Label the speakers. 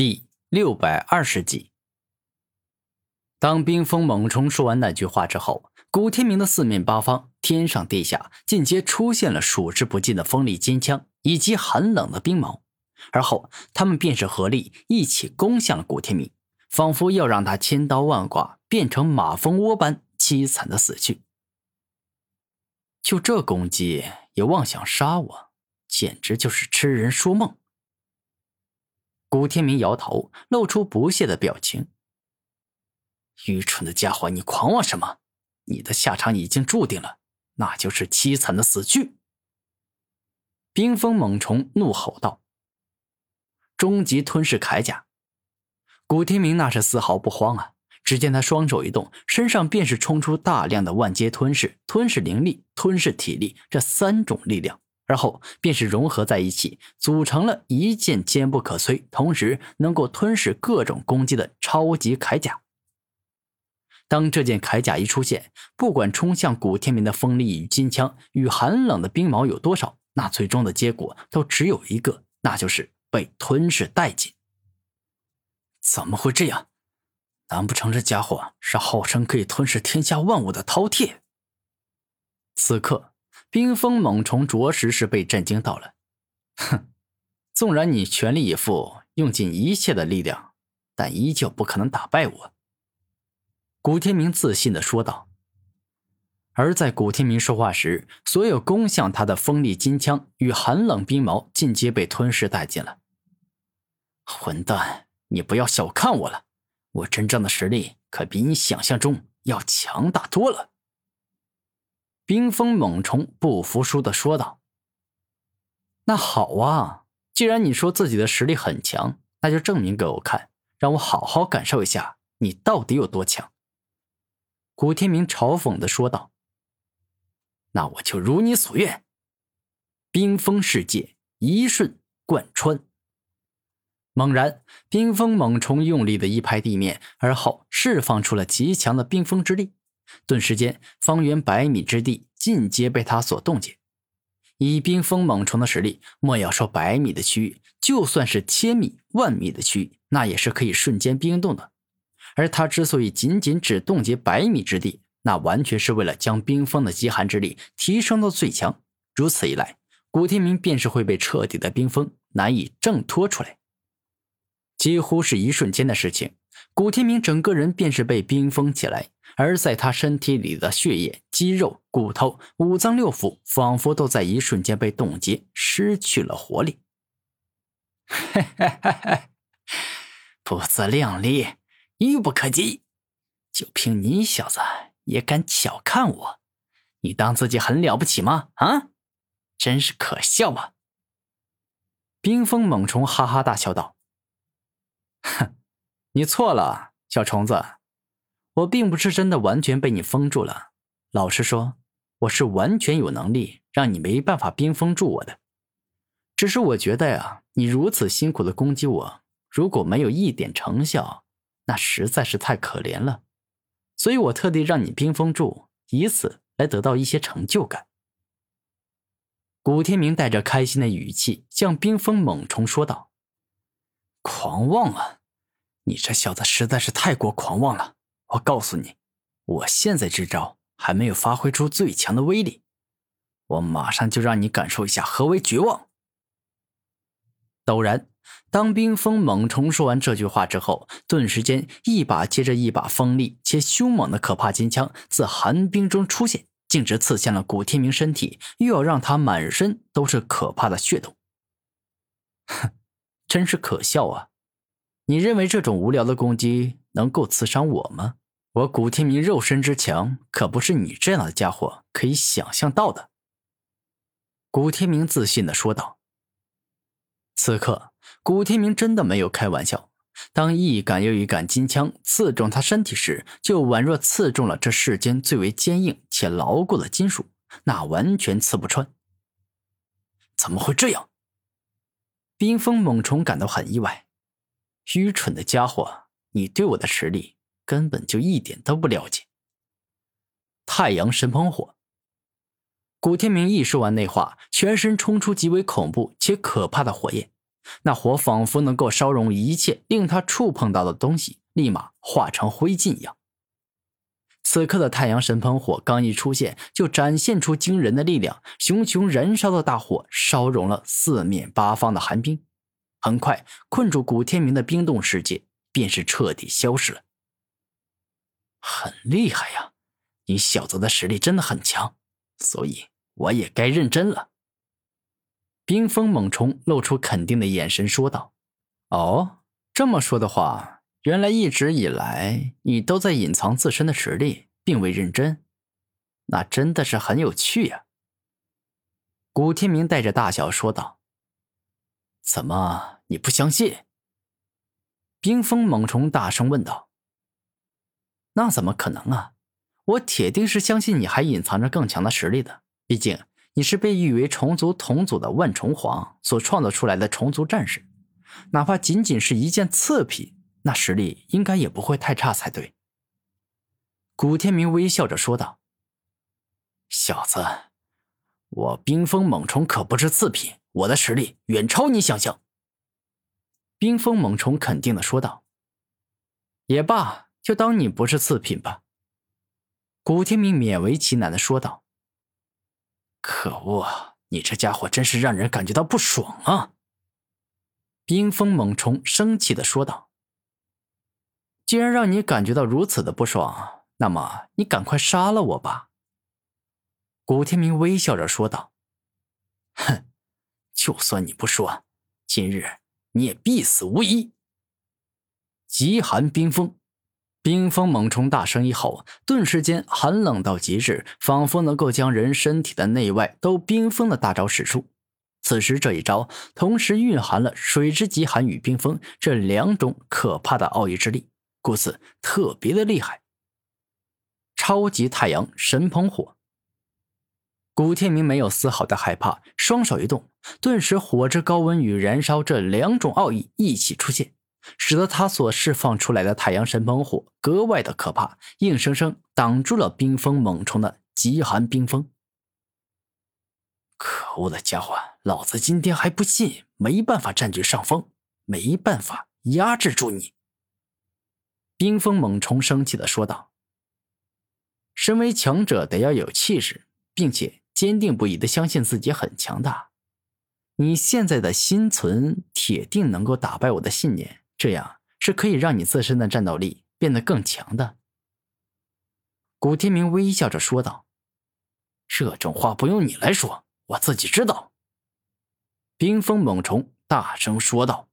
Speaker 1: 第六百二十集。当冰封猛虫说完那句话之后，古天明的四面八方，天上地下，尽皆出现了数之不尽的锋利金枪以及寒冷的冰矛，而后他们便是合力一起攻向了古天明，仿佛要让他千刀万剐，变成马蜂窝般凄惨的死去。就这攻击也妄想杀我，简直就是痴人说梦。古天明摇头，露出不屑的表情。愚蠢的家伙，你狂妄什么？你的下场已经注定了，那就是凄惨的死去。冰封猛虫怒吼道：“终极吞噬铠甲！”古天明那是丝毫不慌啊！只见他双手一动，身上便是冲出大量的万阶吞噬、吞噬灵力、吞噬体力这三种力量。而后便是融合在一起，组成了一件坚不可摧，同时能够吞噬各种攻击的超级铠甲。当这件铠甲一出现，不管冲向古天明的锋利与金枪与寒冷的冰矛有多少，那最终的结果都只有一个，那就是被吞噬殆尽。怎么会这样？难不成这家伙是号称可以吞噬天下万物的饕餮？此刻。冰封猛虫着实是被震惊到了，哼！纵然你全力以赴，用尽一切的力量，但依旧不可能打败我。”古天明自信的说道。而在古天明说话时，所有攻向他的锋利金枪与寒冷冰矛尽皆被吞噬殆尽了。混蛋，你不要小看我了，我真正的实力可比你想象中要强大多了。冰封猛虫不服输的说道：“那好啊，既然你说自己的实力很强，那就证明给我看，让我好好感受一下你到底有多强。”古天明嘲讽的说道：“那我就如你所愿，冰封世界一瞬贯穿。”猛然，冰封猛虫用力的一拍地面，而后释放出了极强的冰封之力。顿时间，方圆百米之地尽皆被他所冻结。以冰封猛虫的实力，莫要说百米的区域，就算是千米、万米的区域，那也是可以瞬间冰冻的。而他之所以仅仅只冻结百米之地，那完全是为了将冰封的极寒之力提升到最强。如此一来，古天明便是会被彻底的冰封，难以挣脱出来。几乎是一瞬间的事情，古天明整个人便是被冰封起来。而在他身体里的血液、肌肉、骨头、五脏六腑，仿佛都在一瞬间被冻结，失去了活力。不自量力，愚不可及！就凭你小子也敢小看我？你当自己很了不起吗？啊，真是可笑啊！冰封猛虫哈哈大笑道：“哼，你错了，小虫子。”我并不是真的完全被你封住了，老实说，我是完全有能力让你没办法冰封住我的。只是我觉得呀，你如此辛苦的攻击我，如果没有一点成效，那实在是太可怜了。所以我特地让你冰封住，以此来得到一些成就感。古天明带着开心的语气向冰封猛虫说道：“狂妄啊！你这小子实在是太过狂妄了。”我告诉你，我现在这招还没有发挥出最强的威力，我马上就让你感受一下何为绝望。陡然，当冰封猛虫说完这句话之后，顿时间一把接着一把锋利且凶猛的可怕金枪自寒冰中出现，径直刺向了古天明身体，又要让他满身都是可怕的血洞。哼，真是可笑啊！你认为这种无聊的攻击能够刺伤我吗？我古天明肉身之强，可不是你这样的家伙可以想象到的。”古天明自信的说道。此刻，古天明真的没有开玩笑。当一杆又一杆金枪刺中他身体时，就宛若刺中了这世间最为坚硬且牢固的金属，那完全刺不穿。怎么会这样？冰封猛虫感到很意外。愚蠢的家伙，你对我的实力。根本就一点都不了解。太阳神喷火。古天明一说完那话，全身冲出极为恐怖且可怕的火焰，那火仿佛能够烧融一切令他触碰到的东西，立马化成灰烬一样。此刻的太阳神喷火刚一出现，就展现出惊人的力量，熊熊燃烧的大火烧融了四面八方的寒冰，很快困住古天明的冰冻世界便是彻底消失了。很厉害呀，你小子的实力真的很强，所以我也该认真了。冰封猛虫露出肯定的眼神说道：“哦，这么说的话。”原来一直以来，你都在隐藏自身的实力，并未认真，那真的是很有趣呀。古天明带着大笑说道：“怎么，你不相信？”冰封猛虫大声问道：“那怎么可能啊？我铁定是相信你还隐藏着更强的实力的。毕竟你是被誉为虫族同祖的万虫皇所创造出来的虫族战士，哪怕仅仅是一件次品。”那实力应该也不会太差才对。古天明微笑着说道：“小子，我冰封猛虫可不是次品，我的实力远超你想象。”冰封猛虫肯定的说道：“也罢，就当你不是次品吧。”古天明勉为其难的说道：“可恶，你这家伙真是让人感觉到不爽啊！”冰封猛虫生气的说道。既然让你感觉到如此的不爽，那么你赶快杀了我吧。”古天明微笑着说道。“哼，就算你不说，今日你也必死无疑。”极寒冰封，冰封猛虫大声一吼，顿时间寒冷到极致，仿佛能够将人身体的内外都冰封的大招使出。此时这一招同时蕴含了水之极寒与冰封这两种可怕的奥义之力。故此特别的厉害。超级太阳神喷火，古天明没有丝毫的害怕，双手一动，顿时火之高温与燃烧这两种奥义一起出现，使得他所释放出来的太阳神喷火格外的可怕，硬生生挡住了冰封猛虫的极寒冰封。可恶的家伙，老子今天还不信没办法占据上风，没办法压制住你。冰封猛虫生气的说道：“身为强者，得要有气势，并且坚定不移的相信自己很强大。你现在的心存，铁定能够打败我的信念，这样是可以让你自身的战斗力变得更强的。”古天明微笑着说道：“这种话不用你来说，我自己知道。”冰封猛虫大声说道。